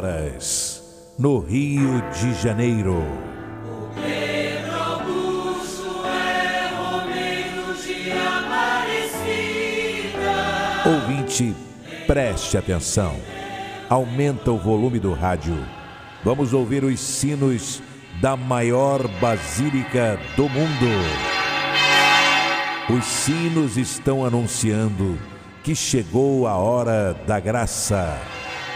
22 horas, no Rio de Janeiro. Ouvinte, preste atenção. Aumenta o volume do rádio. Vamos ouvir os sinos da maior basílica do mundo. Os sinos estão anunciando que chegou a hora da graça,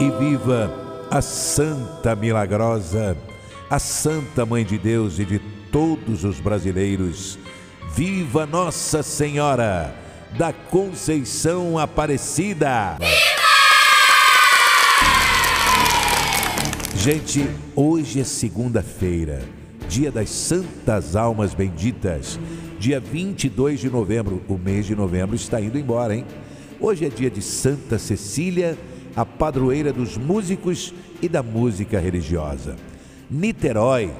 E viva a Santa Milagrosa, a Santa Mãe de Deus e de todos os brasileiros. Viva Nossa Senhora da Conceição Aparecida! Gente, hoje é segunda-feira, dia das Santas Almas Benditas, dia 22 de novembro. O mês de novembro está indo embora, hein? Hoje é dia de Santa Cecília, a padroeira dos músicos e da música religiosa. Niterói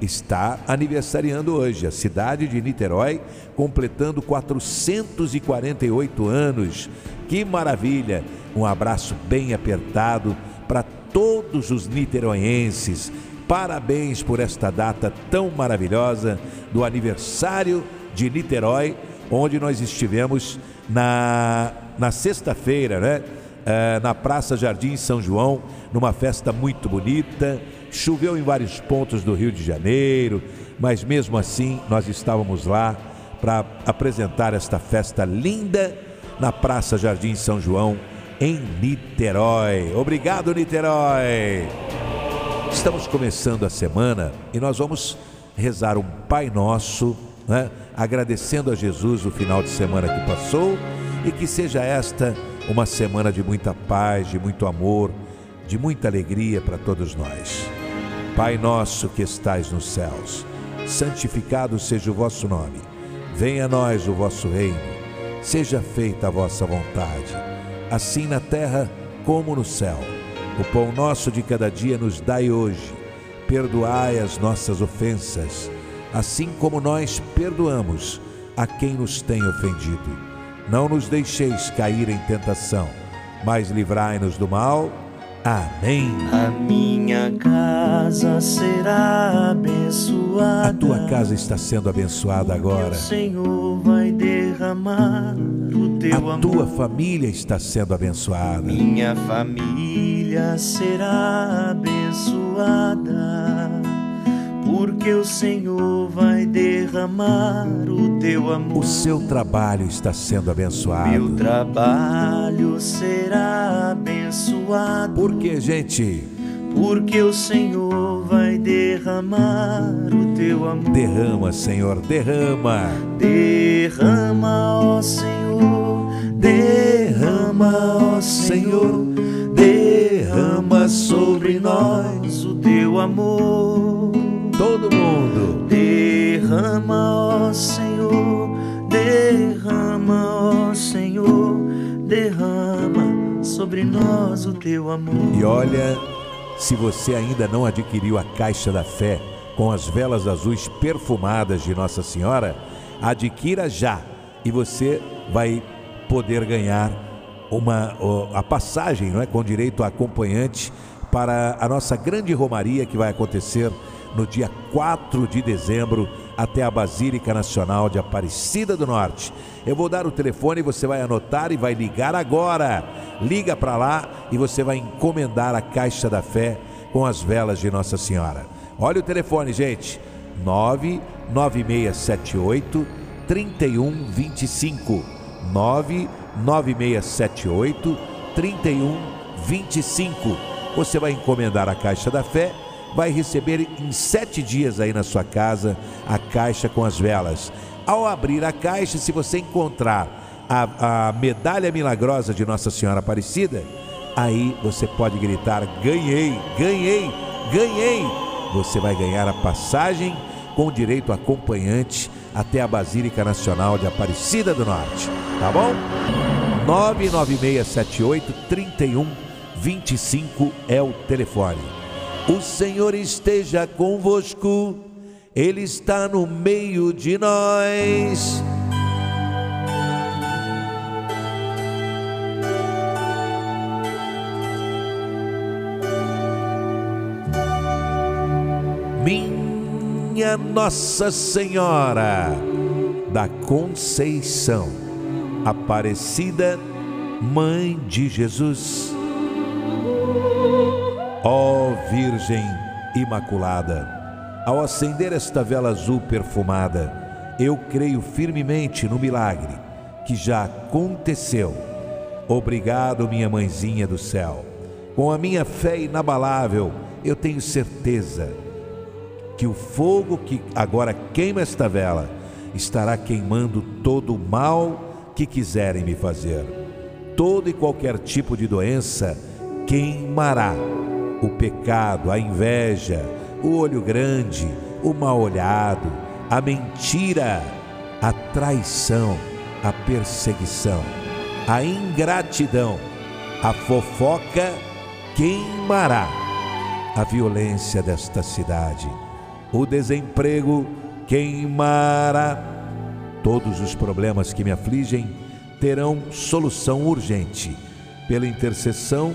está aniversariando hoje, a cidade de Niterói completando 448 anos. Que maravilha! Um abraço bem apertado para todos os niteroienses. Parabéns por esta data tão maravilhosa do aniversário de Niterói, onde nós estivemos na, na sexta-feira, né? Eh, na Praça Jardim São João, numa festa muito bonita. Choveu em vários pontos do Rio de Janeiro, mas mesmo assim nós estávamos lá para apresentar esta festa linda na Praça Jardim São João, em Niterói. Obrigado, Niterói! Estamos começando a semana e nós vamos rezar um Pai Nosso, né? agradecendo a Jesus o final de semana que passou e que seja esta uma semana de muita paz, de muito amor, de muita alegria para todos nós. Pai nosso que estais nos céus, santificado seja o vosso nome. Venha a nós o vosso reino. Seja feita a vossa vontade, assim na terra como no céu. O pão nosso de cada dia nos dai hoje. Perdoai as nossas ofensas, assim como nós perdoamos a quem nos tem ofendido. Não nos deixeis cair em tentação, mas livrai-nos do mal. Amém. A minha casa será abençoada. A tua casa está sendo abençoada agora. O Senhor vai derramar o teu A amor. tua família está sendo abençoada. Minha família será abençoada, porque o Senhor vai derramar o teu amor. O seu trabalho está sendo Meu abençoado. trabalho será abençoado, Porque, gente, porque o Senhor vai derramar o teu amor. derrama, Senhor, derrama. Derrama, ó Senhor, derrama, ó Senhor, derrama sobre nós o teu amor. Todo mundo. Derrama, ó Senhor, derrama, ó Senhor, derrama sobre nós o teu amor. E olha, se você ainda não adquiriu a caixa da fé com as velas azuis perfumadas de Nossa Senhora, adquira já e você vai poder ganhar uma a passagem, não é, com direito a acompanhante para a nossa grande romaria que vai acontecer no dia 4 de dezembro até a Basílica Nacional de Aparecida do Norte. Eu vou dar o telefone, você vai anotar e vai ligar agora. Liga para lá e você vai encomendar a caixa da fé com as velas de Nossa Senhora. Olha o telefone, gente. 99678 3125. 99678 3125. Você vai encomendar a caixa da fé, vai receber em sete dias aí na sua casa a caixa com as velas. Ao abrir a caixa, se você encontrar a, a medalha milagrosa de Nossa Senhora Aparecida, aí você pode gritar: ganhei, ganhei, ganhei. Você vai ganhar a passagem com direito acompanhante até a Basílica Nacional de Aparecida do Norte. Tá bom? 99678 3125 é o telefone. O Senhor esteja convosco, Ele está no meio de nós. Minha Nossa Senhora da Conceição, Aparecida, Mãe de Jesus. Ó Virgem Imaculada, ao acender esta vela azul perfumada, eu creio firmemente no milagre que já aconteceu. Obrigado, minha mãezinha do céu. Com a minha fé inabalável, eu tenho certeza que o fogo que agora queima esta vela estará queimando todo o mal que quiserem me fazer. Todo e qualquer tipo de doença queimará. O pecado, a inveja, o olho grande, o mal olhado, a mentira, a traição, a perseguição, a ingratidão, a fofoca queimará a violência desta cidade o desemprego queimará. Todos os problemas que me afligem terão solução urgente pela intercessão